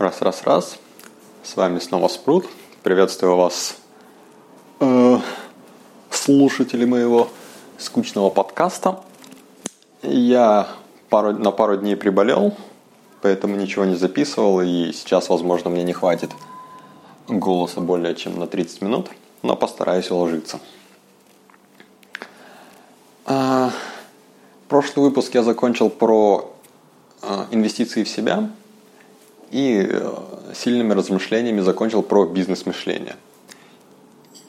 Раз, раз, раз. С вами снова Спрут. Приветствую вас, э, слушатели моего скучного подкаста. Я пару, на пару дней приболел, поэтому ничего не записывал, и сейчас, возможно, мне не хватит голоса более чем на 30 минут, но постараюсь уложиться. Э, прошлый выпуск я закончил про э, инвестиции в себя – и э, сильными размышлениями закончил про бизнес-мышление.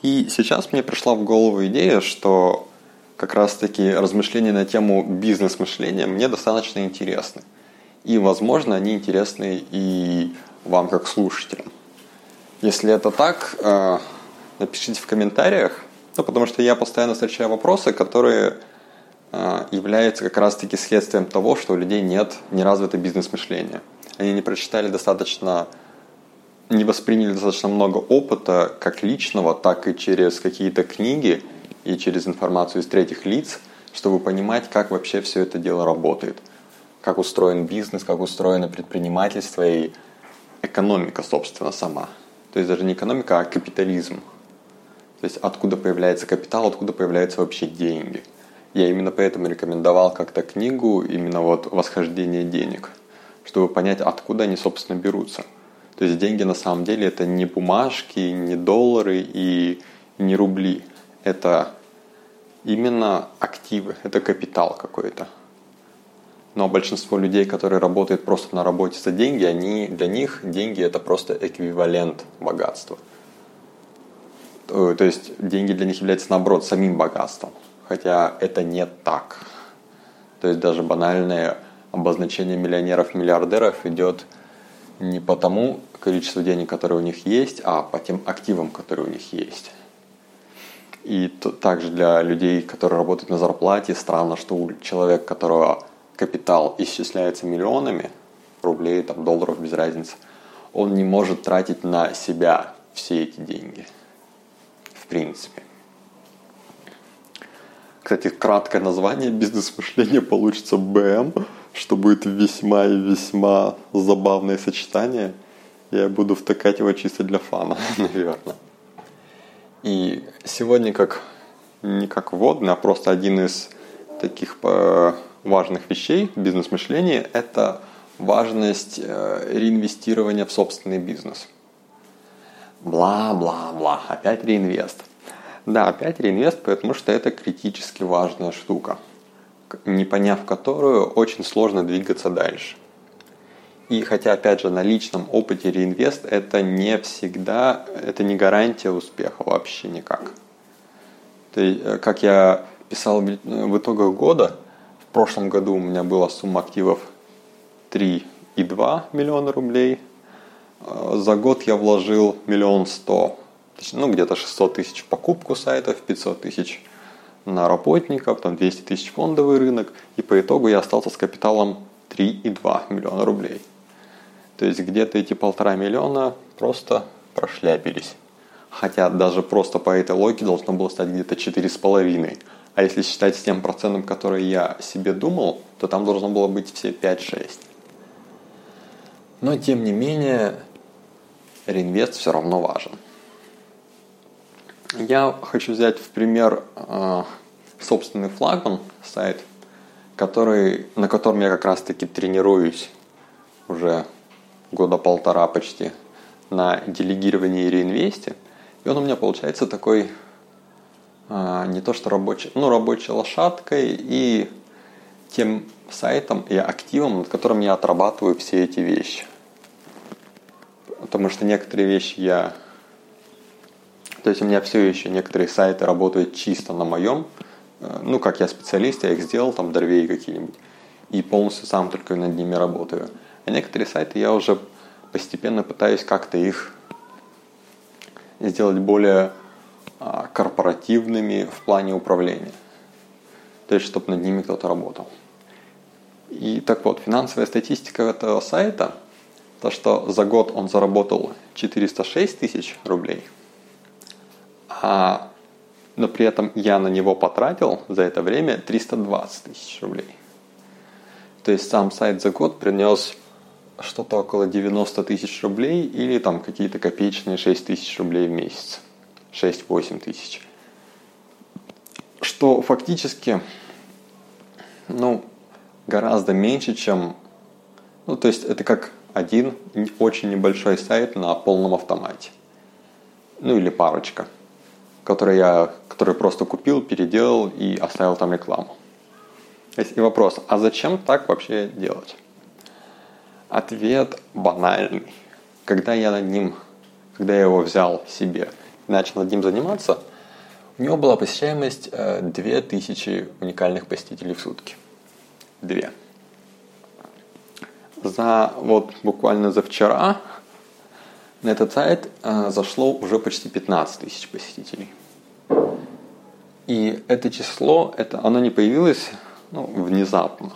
И сейчас мне пришла в голову идея, что как раз-таки размышления на тему бизнес-мышления мне достаточно интересны. И, возможно, они интересны и вам как слушателям. Если это так, э, напишите в комментариях, ну, потому что я постоянно встречаю вопросы, которые э, являются как раз-таки следствием того, что у людей нет неразвитого бизнес-мышления они не прочитали достаточно, не восприняли достаточно много опыта, как личного, так и через какие-то книги и через информацию из третьих лиц, чтобы понимать, как вообще все это дело работает, как устроен бизнес, как устроено предпринимательство и экономика, собственно, сама. То есть даже не экономика, а капитализм. То есть откуда появляется капитал, откуда появляются вообще деньги. Я именно поэтому рекомендовал как-то книгу именно вот «Восхождение денег», чтобы понять, откуда они, собственно, берутся. То есть деньги на самом деле это не бумажки, не доллары и не рубли. Это именно активы, это капитал какой-то. Но большинство людей, которые работают просто на работе за деньги, они, для них деньги это просто эквивалент богатства. То есть деньги для них являются наоборот самим богатством. Хотя это не так. То есть даже банальное обозначение миллионеров-миллиардеров идет не по тому количеству денег, которые у них есть, а по тем активам, которые у них есть. И то, также для людей, которые работают на зарплате, странно, что у человека, которого капитал исчисляется миллионами рублей, там, долларов, без разницы, он не может тратить на себя все эти деньги. В принципе. Кстати, краткое название бизнес-мышления получится БМ что будет весьма и весьма забавное сочетание. Я буду втыкать его чисто для фана, наверное. И сегодня как не как вводный, а просто один из таких э, важных вещей в бизнес-мышлении – это важность э, реинвестирования в собственный бизнес. Бла-бла-бла, опять реинвест. Да, опять реинвест, потому что это критически важная штука – не поняв которую, очень сложно двигаться дальше. И хотя, опять же, на личном опыте реинвест это не всегда, это не гарантия успеха вообще никак. Э, как я писал в итогах года, в прошлом году у меня была сумма активов 3,2 миллиона рублей. Э, за год я вложил миллион сто, ну где-то 600 тысяч в покупку сайтов, 500 тысяч на работников, там 200 тысяч фондовый рынок, и по итогу я остался с капиталом 3,2 миллиона рублей. То есть где-то эти полтора миллиона просто прошляпились. Хотя даже просто по этой логике должно было стать где-то 4,5. А если считать с тем процентом, который я себе думал, то там должно было быть все 5-6. Но тем не менее, реинвест все равно важен. Я хочу взять в пример э, собственный флагман сайт, который, на котором я как раз таки тренируюсь уже года полтора почти на делегировании и реинвесте. И он у меня получается такой э, не то что рабочий, ну рабочей лошадкой и тем сайтом и активом, над которым я отрабатываю все эти вещи. Потому что некоторые вещи я то есть у меня все еще некоторые сайты работают чисто на моем, э, ну, как я специалист, я их сделал, там, дорвей какие-нибудь, и полностью сам только над ними работаю. А некоторые сайты я уже постепенно пытаюсь как-то их сделать более а, корпоративными в плане управления. То есть, чтобы над ними кто-то работал. И так вот, финансовая статистика этого сайта, то, что за год он заработал 406 тысяч рублей – а, но при этом я на него потратил за это время 320 тысяч рублей. То есть сам сайт за год принес что-то около 90 тысяч рублей или там какие-то копеечные 6 тысяч рублей в месяц. 6-8 тысяч. Что фактически, ну, гораздо меньше, чем... Ну, то есть это как один очень небольшой сайт на полном автомате. Ну, или парочка, который я который просто купил, переделал и оставил там рекламу. И вопрос, а зачем так вообще делать? Ответ банальный. Когда я над ним, когда я его взял себе начал над ним заниматься, у него была посещаемость 2000 э, уникальных посетителей в сутки. Две. За вот буквально за вчера на этот сайт э, зашло уже почти 15 тысяч посетителей. И это число, это, оно не появилось ну, внезапно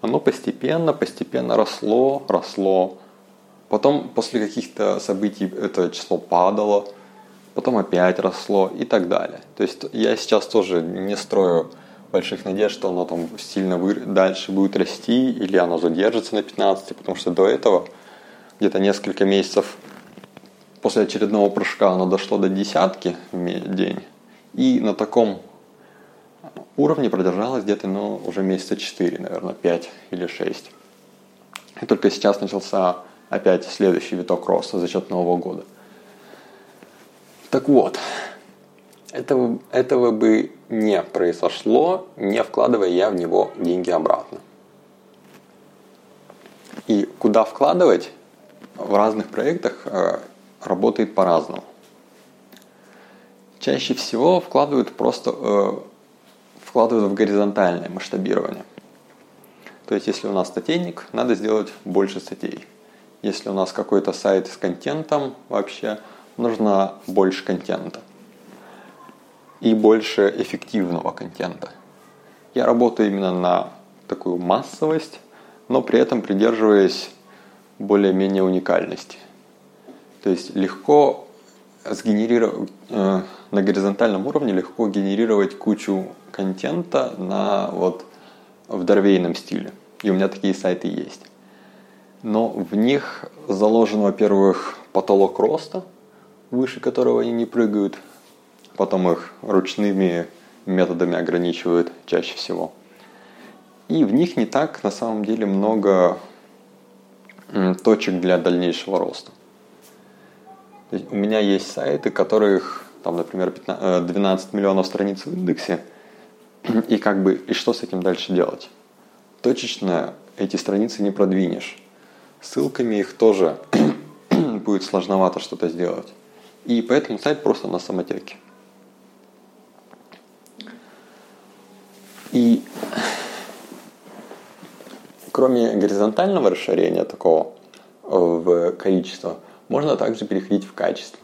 оно постепенно, постепенно росло, росло. Потом после каких-то событий это число падало, потом опять росло и так далее. То есть я сейчас тоже не строю больших надежд, что оно там сильно вы... дальше будет расти или оно задержится на 15, потому что до этого где-то несколько месяцев после очередного прыжка оно дошло до десятки в день. И на таком уровне продержалась где-то ну, уже месяца 4, наверное, 5 или 6. И только сейчас начался опять следующий виток роста за счет Нового года. Так вот, этого, этого бы не произошло, не вкладывая я в него деньги обратно. И куда вкладывать в разных проектах э, работает по-разному. Чаще всего вкладывают просто э, вкладывают в горизонтальное масштабирование. То есть, если у нас статейник, надо сделать больше статей. Если у нас какой-то сайт с контентом вообще, нужно больше контента. И больше эффективного контента. Я работаю именно на такую массовость, но при этом придерживаясь более-менее уникальности. То есть легко сгенерировать, э, на горизонтальном уровне легко генерировать кучу контента на вот в дорвейном стиле. И у меня такие сайты есть. Но в них заложен, во-первых, потолок роста, выше которого они не прыгают. Потом их ручными методами ограничивают чаще всего. И в них не так на самом деле много точек для дальнейшего роста. У меня есть сайты, которых там, например, 15, 12 э, миллионов страниц в индексе, и как бы, и что с этим дальше делать? Точечно эти страницы не продвинешь. Ссылками их тоже будет сложновато что-то сделать. И поэтому сайт просто на самотеке. И кроме горизонтального расширения такого э, в количество, можно также переходить в качество.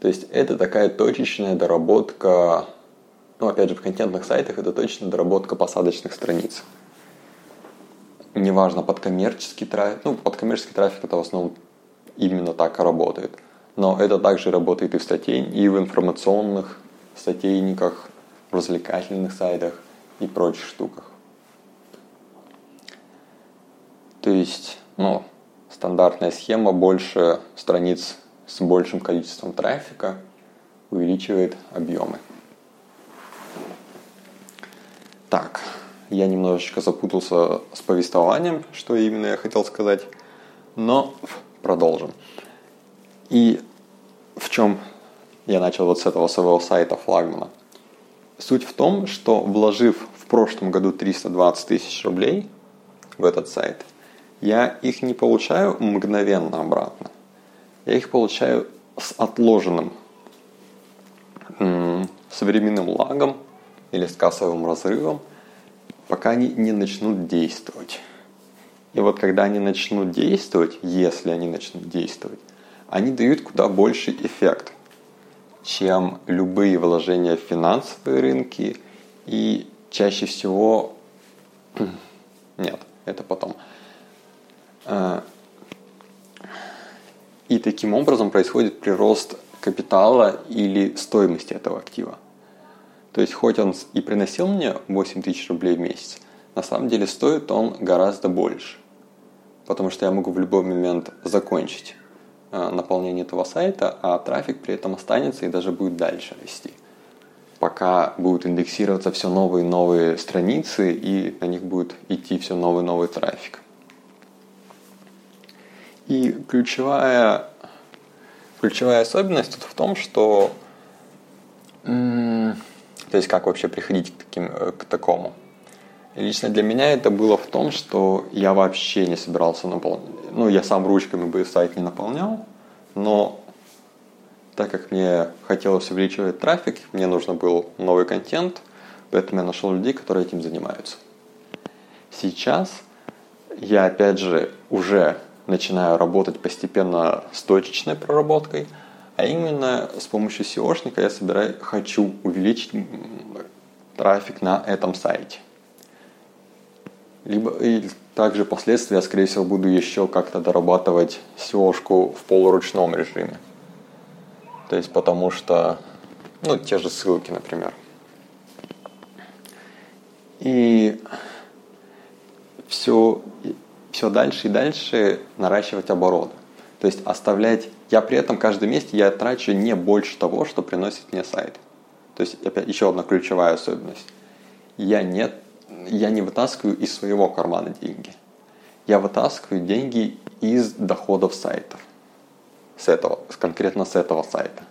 То есть это такая точечная доработка, ну опять же в контентных сайтах это точная доработка посадочных страниц. Неважно под коммерческий трафик, ну под коммерческий трафик это в основном именно так и работает. Но это также работает и в статей, и в информационных статейниках, в развлекательных сайтах и прочих штуках. То есть, ну, стандартная схема больше страниц с большим количеством трафика увеличивает объемы. Так, я немножечко запутался с повествованием, что именно я хотел сказать, но продолжим. И в чем я начал вот с этого своего сайта флагмана? Суть в том, что вложив в прошлом году 320 тысяч рублей в этот сайт, я их не получаю мгновенно обратно я их получаю с отложенным с временным лагом или с кассовым разрывом, пока они не начнут действовать. И вот когда они начнут действовать, если они начнут действовать, они дают куда больше эффект, чем любые вложения в финансовые рынки и чаще всего... Нет, это потом. Э, и таким образом происходит прирост капитала или стоимости этого актива. То есть хоть он и приносил мне 8 тысяч рублей в месяц, на самом деле стоит он гораздо больше. потому что я могу в любой момент закончить э, наполнение этого сайта, а трафик при этом останется и даже будет дальше расти. Пока будут индексироваться все новые и новые страницы, и на них будет идти все новый и новый трафик. И ключевая, ключевая особенность тут в том, что то есть как вообще приходить к, таким, э, к такому. лично для меня это было в том, что я вообще не собирался наполнять. Ну, я сам ручками бы сайт не наполнял, но так как мне хотелось увеличивать трафик, мне нужно был новый контент, поэтому я нашел людей, которые этим занимаются. Сейчас я опять же уже начинаю работать постепенно с точечной проработкой, а именно с помощью SEOшника я собираю, хочу увеличить трафик на этом сайте. Либо и также впоследствии я, скорее всего, буду еще как-то дорабатывать SEOшку в полуручном режиме. То есть потому что, ну, те же ссылки, например. И все все дальше и дальше наращивать обороты. То есть оставлять... Я при этом каждый месяц я трачу не больше того, что приносит мне сайт. То есть опять еще одна ключевая особенность. Я не, я не вытаскиваю из своего кармана деньги. Я вытаскиваю деньги из доходов сайтов. С этого, конкретно с этого сайта.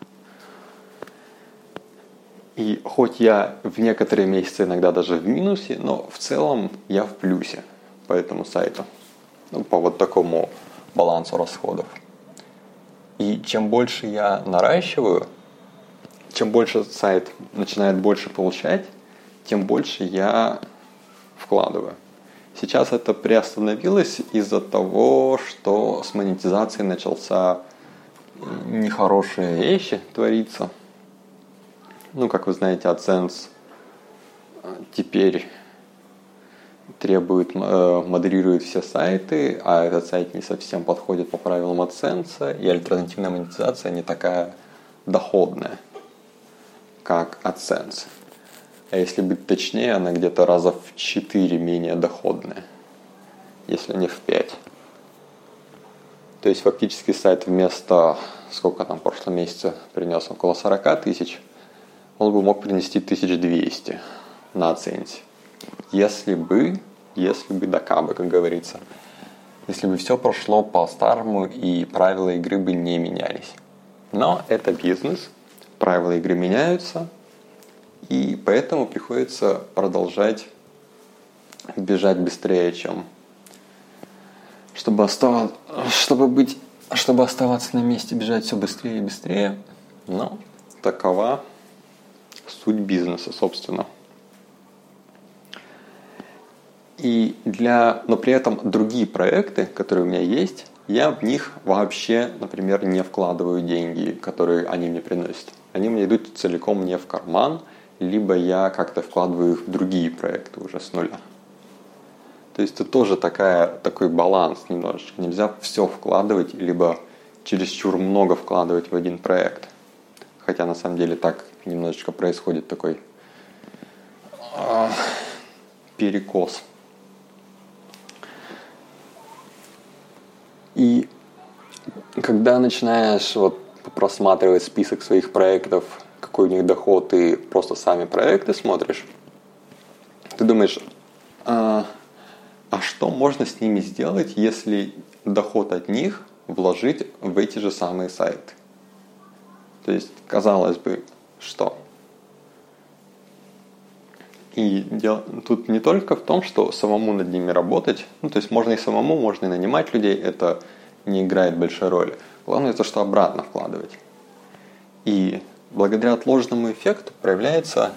И хоть я в некоторые месяцы иногда даже в минусе, но в целом я в плюсе по этому сайту по вот такому балансу расходов. И чем больше я наращиваю, чем больше сайт начинает больше получать, тем больше я вкладываю. Сейчас это приостановилось из-за того, что с монетизацией начался нехорошие вещи твориться. Ну, как вы знаете, AdSense теперь требует, э, модерирует все сайты, а этот сайт не совсем подходит по правилам AdSense, и альтернативная монетизация не такая доходная, как AdSense. А если быть точнее, она где-то раза в 4 менее доходная, если не в 5. То есть фактически сайт вместо, сколько там в прошлом месяце принес, около 40 тысяч, он бы мог принести 1200 на AdSense если бы, если бы да кабы, как говорится. Если бы все прошло по-старому и правила игры бы не менялись. Но это бизнес, правила игры меняются, и поэтому приходится продолжать бежать быстрее, чем чтобы, остав... чтобы быть чтобы оставаться на месте, бежать все быстрее и быстрее. Но такова суть бизнеса, собственно. И для, но при этом другие проекты, которые у меня есть, я в них вообще, например, не вкладываю деньги, которые они мне приносят. Они мне идут целиком не в карман, либо я как-то вкладываю их в другие проекты уже с нуля. То есть это тоже такая, такой баланс немножечко. Нельзя все вкладывать, либо чересчур много вкладывать в один проект. Хотя на самом деле так немножечко происходит такой э, перекос. И когда начинаешь вот просматривать список своих проектов, какой у них доход, и просто сами проекты смотришь, ты думаешь, а, а что можно с ними сделать, если доход от них вложить в эти же самые сайты? То есть, казалось бы, что? И дело, тут не только в том, что самому над ними работать, ну, то есть можно и самому, можно и нанимать людей, это не играет большой роли. Главное это, что обратно вкладывать. И благодаря отложенному эффекту проявляется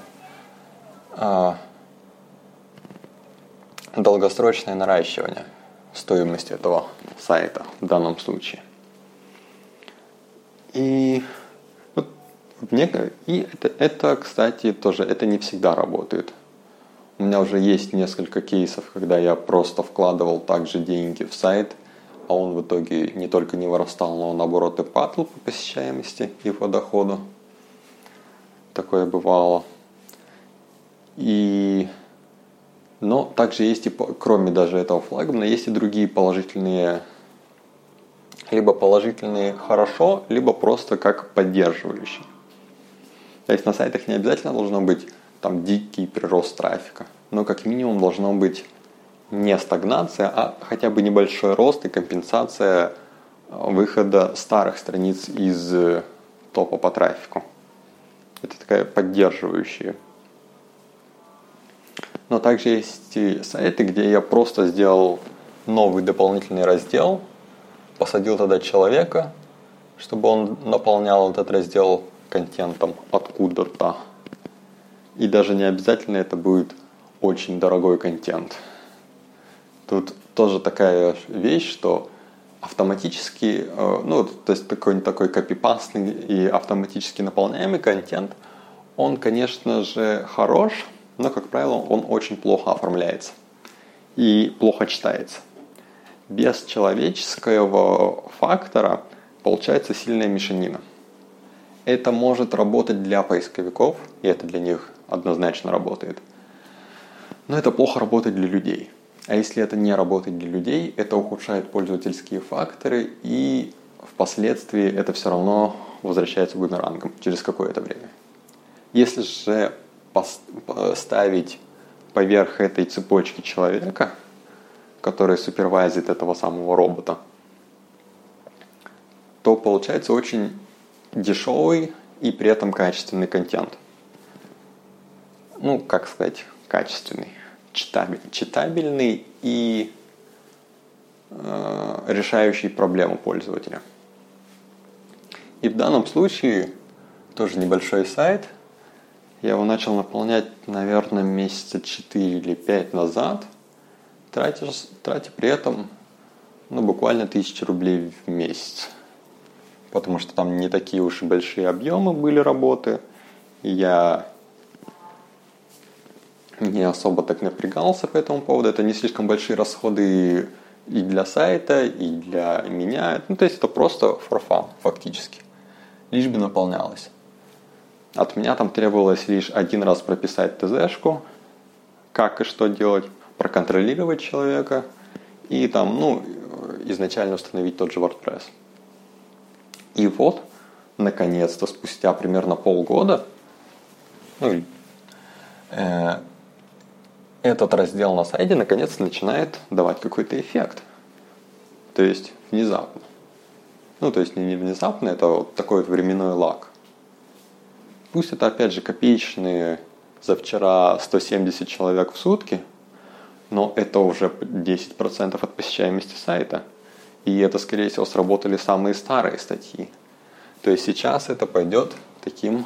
а, долгосрочное наращивание стоимости этого сайта в данном случае. И, вот, и это, это, кстати, тоже это не всегда работает. У меня уже есть несколько кейсов, когда я просто вкладывал также деньги в сайт, а он в итоге не только не вырастал, но наоборот и падал по посещаемости и по доходу. Такое бывало. И Но также есть и, кроме даже этого флагмана, есть и другие положительные, либо положительные хорошо, либо просто как поддерживающие. То есть на сайтах не обязательно должно быть там дикий прирост трафика, но как минимум должно быть не стагнация, а хотя бы небольшой рост и компенсация выхода старых страниц из э, топа по трафику. Это такая поддерживающая. Но также есть и сайты, где я просто сделал новый дополнительный раздел, посадил тогда человека, чтобы он наполнял этот раздел контентом откуда-то. И даже не обязательно это будет очень дорогой контент. Тут тоже такая вещь, что автоматически, э, ну, то есть такой, такой копипастный и автоматически наполняемый контент, он, конечно же, хорош, но, как правило, он очень плохо оформляется и плохо читается. Без человеческого фактора получается сильная мешанина. Это может работать для поисковиков, и это для них однозначно работает. Но это плохо работает для людей – а если это не работает для людей, это ухудшает пользовательские факторы, и впоследствии это все равно возвращается бумерангом через какое-то время. Если же поставить поверх этой цепочки человека, который супервайзит этого самого робота, то получается очень дешевый и при этом качественный контент. Ну, как сказать, качественный читабельный и э, решающий проблему пользователя. И в данном случае тоже небольшой сайт. Я его начал наполнять, наверное, месяца 4 или 5 назад, тратя, тратя при этом ну, буквально 1000 рублей в месяц. Потому что там не такие уж и большие объемы были работы. Я не особо так напрягался по этому поводу. Это не слишком большие расходы и для сайта, и для меня. Ну, то есть это просто fun, фактически. Лишь бы наполнялось. От меня там требовалось лишь один раз прописать ТЗшку, как и что делать, проконтролировать человека и там, ну, изначально установить тот же WordPress. И вот, наконец-то, спустя примерно полгода, ну, э, этот раздел на сайте наконец начинает давать какой-то эффект. То есть внезапно. Ну, то есть не внезапно, это вот такой временной лаг. Пусть это опять же копеечные за вчера 170 человек в сутки, но это уже 10% от посещаемости сайта. И это, скорее всего, сработали самые старые статьи. То есть сейчас это пойдет таким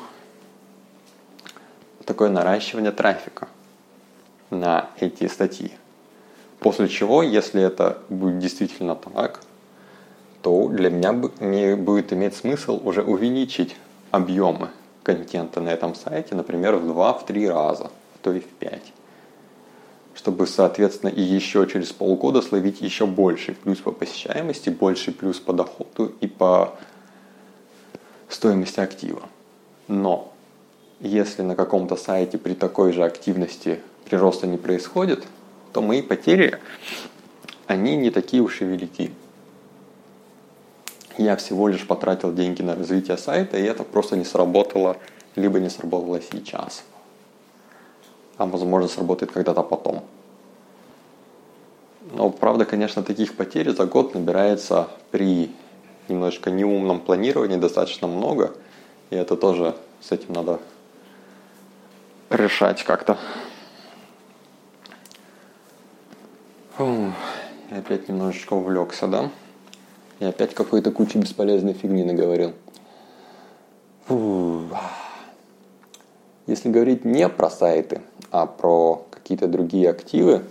такое наращивание трафика на эти статьи. После чего, если это будет действительно так, то для меня будет иметь смысл уже увеличить объемы контента на этом сайте, например, в 2-3 раза, а то и в 5. Чтобы, соответственно, и еще через полгода словить еще больший плюс по посещаемости, больший плюс по доходу и по стоимости актива. Но если на каком-то сайте при такой же активности прироста не происходит, то мои потери, они не такие уж и велики. Я всего лишь потратил деньги на развитие сайта, и это просто не сработало, либо не сработало сейчас. А возможно сработает когда-то потом. Но правда, конечно, таких потерь за год набирается при немножко неумном планировании достаточно много. И это тоже с этим надо решать как-то. Я опять немножечко увлекся, да? И опять какой-то кучу бесполезной фигни наговорил. Фу. Если говорить не про сайты, а про какие-то другие активы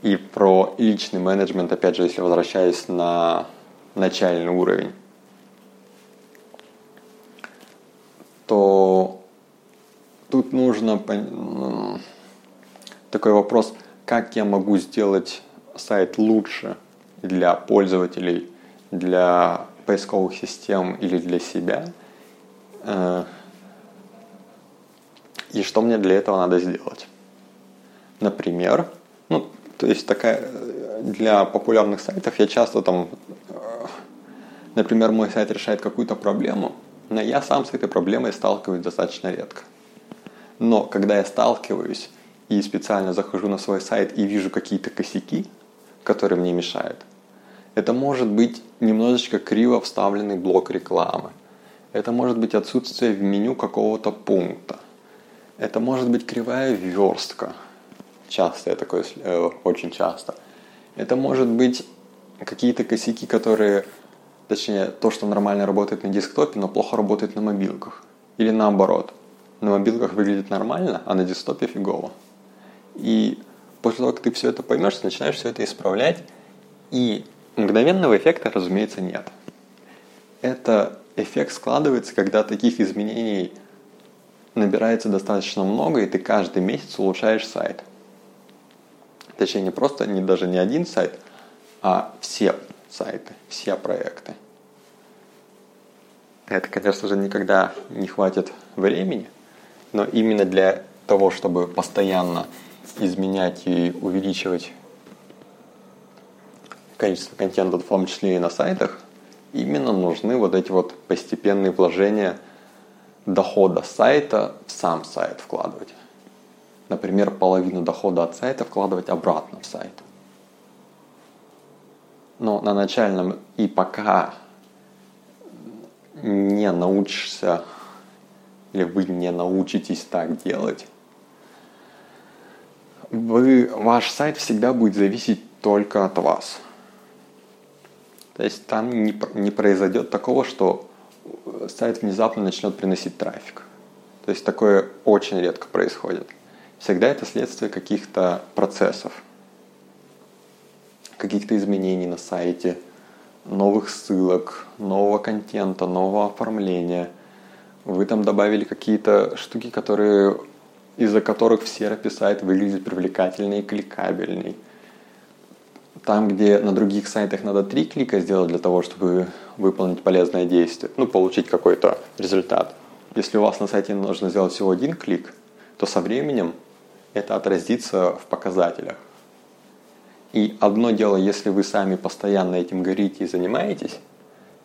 и про личный менеджмент, опять же, если возвращаясь на начальный уровень, то тут нужно такой вопрос – как я могу сделать сайт лучше для пользователей, для поисковых систем или для себя, э, и что мне для этого надо сделать. Например, ну, то есть такая для популярных сайтов я часто там, например, мой сайт решает какую-то проблему, но я сам с этой проблемой сталкиваюсь достаточно редко. Но когда я сталкиваюсь и специально захожу на свой сайт и вижу какие-то косяки, которые мне мешают, это может быть немножечко криво вставленный блок рекламы. Это может быть отсутствие в меню какого-то пункта. Это может быть кривая верстка. Часто я такое, э, очень часто. Это может быть какие-то косяки, которые, точнее, то, что нормально работает на десктопе, но плохо работает на мобилках. Или наоборот. На мобилках выглядит нормально, а на десктопе фигово. И после того, как ты все это поймешь, ты начинаешь все это исправлять, и мгновенного эффекта, разумеется, нет. Это эффект складывается, когда таких изменений набирается достаточно много, и ты каждый месяц улучшаешь сайт. Точнее, не просто, не даже не один сайт, а все сайты, все проекты. Это, конечно же, никогда не хватит времени, но именно для того, чтобы постоянно изменять и увеличивать количество контента, в том числе и на сайтах, именно нужны вот эти вот постепенные вложения дохода сайта в сам сайт вкладывать. Например, половину дохода от сайта вкладывать обратно в сайт. Но на начальном и пока не научишься или вы не научитесь так делать, вы, ваш сайт всегда будет зависеть только от вас. То есть там не, не произойдет такого, что сайт внезапно начнет приносить трафик. То есть такое очень редко происходит. Всегда это следствие каких-то процессов, каких-то изменений на сайте, новых ссылок, нового контента, нового оформления. Вы там добавили какие-то штуки, которые из-за которых в серопе сайт выглядит привлекательней и кликабельней. Там, где на других сайтах надо три клика сделать для того, чтобы выполнить полезное действие, ну, получить какой-то результат. Если у вас на сайте нужно сделать всего один клик, то со временем это отразится в показателях. И одно дело, если вы сами постоянно этим горите и занимаетесь,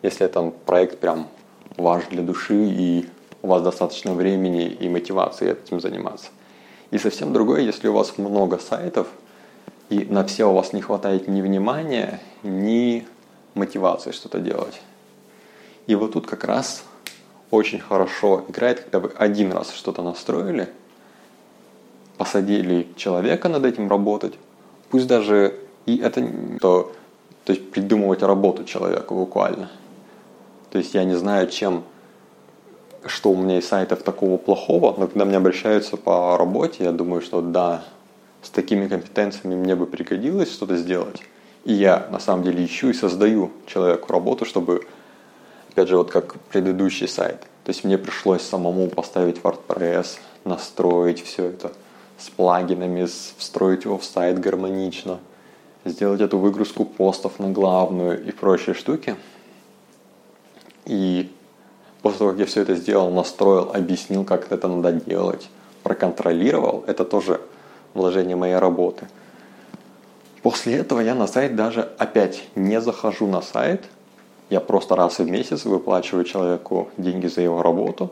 если это проект прям ваш для души и у вас достаточно времени и мотивации этим заниматься. И совсем другое, если у вас много сайтов, и на все у вас не хватает ни внимания, ни мотивации что-то делать. И вот тут как раз очень хорошо играет, когда вы один раз что-то настроили, посадили человека над этим работать, пусть даже и это то, то есть придумывать работу человеку буквально. То есть я не знаю, чем что у меня из сайтов такого плохого, но когда мне обращаются по работе, я думаю, что да, с такими компетенциями мне бы пригодилось что-то сделать. И я на самом деле ищу и создаю человеку работу, чтобы, опять же, вот как предыдущий сайт. То есть мне пришлось самому поставить WordPress, настроить все это с плагинами, встроить его в сайт гармонично, сделать эту выгрузку постов на главную и прочие штуки. И После того, как я все это сделал, настроил, объяснил, как это надо делать, проконтролировал, это тоже вложение моей работы. После этого я на сайт даже опять не захожу на сайт, я просто раз в месяц выплачиваю человеку деньги за его работу,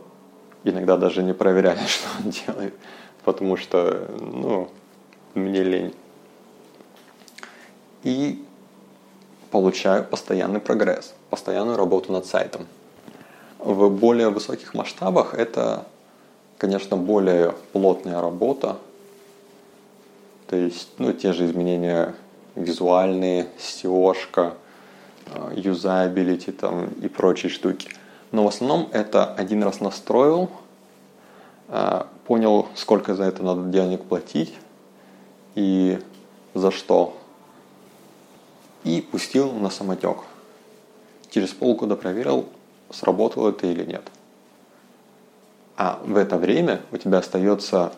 иногда даже не проверяя, что он делает, потому что, ну, мне лень. И получаю постоянный прогресс, постоянную работу над сайтом. В более высоких масштабах это, конечно, более плотная работа. То есть, ну, те же изменения визуальные, SEO-шка, э, юзабилити там и прочие штуки. Но в основном это один раз настроил, э, понял, сколько за это надо денег платить и за что. И пустил на самотек. Через полгода проверил, сработало это или нет. А в это время у тебя остается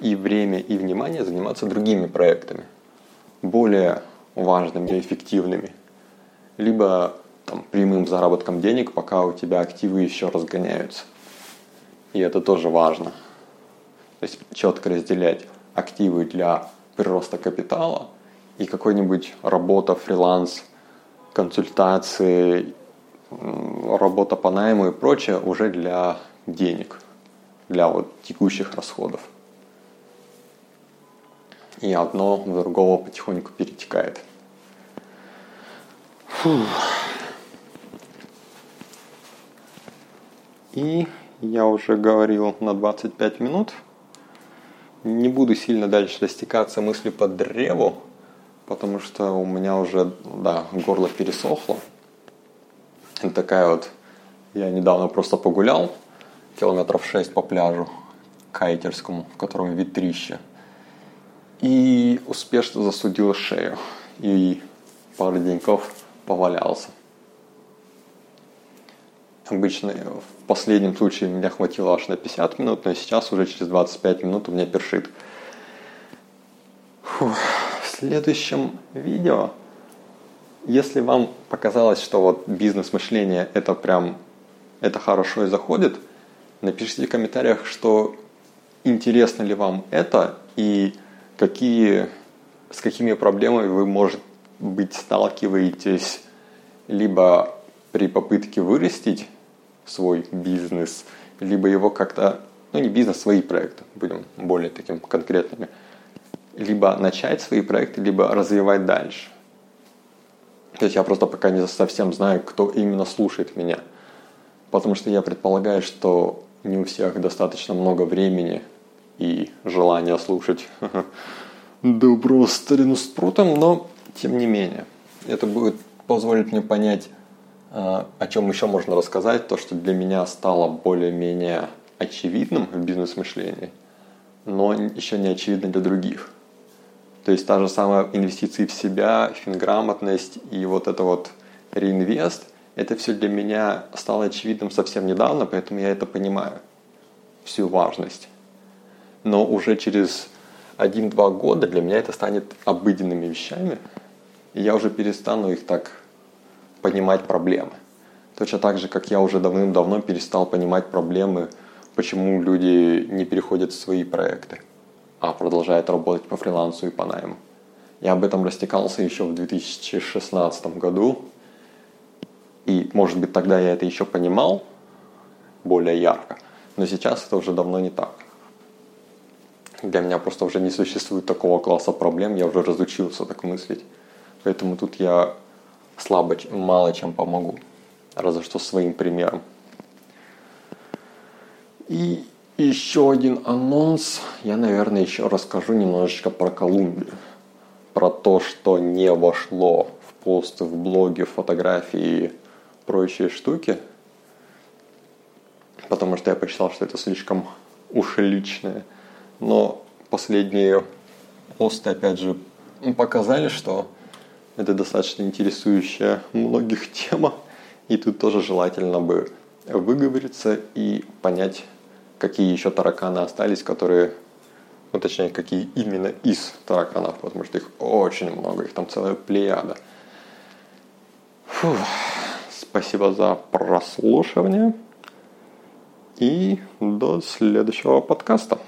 и время, и внимание заниматься другими проектами, более важными и эффективными, либо там, прямым заработком денег, пока у тебя активы еще разгоняются. И это тоже важно. То есть четко разделять активы для прироста капитала и какой-нибудь работа, фриланс, консультации, работа по найму и прочее уже для денег, для вот текущих расходов. И одно в другого потихоньку перетекает. Фух. И я уже говорил на 25 минут. Не буду сильно дальше растекаться мысли по древу, потому что у меня уже, да, горло пересохло. Это такая вот, я недавно просто погулял, километров 6 по пляжу кайтерскому, в котором ветрище. И успешно засудил шею. И пару деньков повалялся. Обычно в последнем случае меня хватило аж на 50 минут, но сейчас уже через 25 минут у меня першит. Фух. В следующем видео, если вам показалось, что вот бизнес-мышление это прям, это хорошо и заходит, напишите в комментариях, что интересно ли вам это и какие, с какими проблемами вы, может быть, сталкиваетесь либо при попытке вырастить свой бизнес, либо его как-то, ну не бизнес, свои проекты, будем более таким конкретными, либо начать свои проекты, либо развивать дальше. То есть я просто пока не совсем знаю, кто именно слушает меня. Потому что я предполагаю, что не у всех достаточно много времени и желания слушать доброго старину с прутом, но тем не менее. Это будет позволить мне понять, а, о чем еще можно рассказать, то, что для меня стало более-менее очевидным в бизнес-мышлении, но еще не очевидно для других. То есть та же самая инвестиции в себя, финграмотность и вот это вот реинвест, это все для меня стало очевидным совсем недавно, поэтому я это понимаю, всю важность. Но уже через один-два года для меня это станет обыденными вещами, и я уже перестану их так понимать проблемы. Точно так же, как я уже давным-давно перестал понимать проблемы, почему люди не переходят в свои проекты, а продолжают работать по фрилансу и по найму. Я об этом растекался еще в 2016 году, и, может быть, тогда я это еще понимал более ярко, но сейчас это уже давно не так. Для меня просто уже не существует такого класса проблем, я уже разучился так мыслить. Поэтому тут я слабо, мало чем помогу. Разве что своим примером. И еще один анонс. Я, наверное, еще расскажу немножечко про Колумбию. Про то, что не вошло в посты в блоге, фотографии и прочие штуки. Потому что я посчитал, что это слишком уж личное. Но последние посты, опять же, показали, что это достаточно интересующая многих тема, и тут тоже желательно бы выговориться и понять, какие еще тараканы остались, которые, ну точнее, какие именно из тараканов, потому что их очень много, их там целая плеяда. Фух. Спасибо за прослушивание и до следующего подкаста.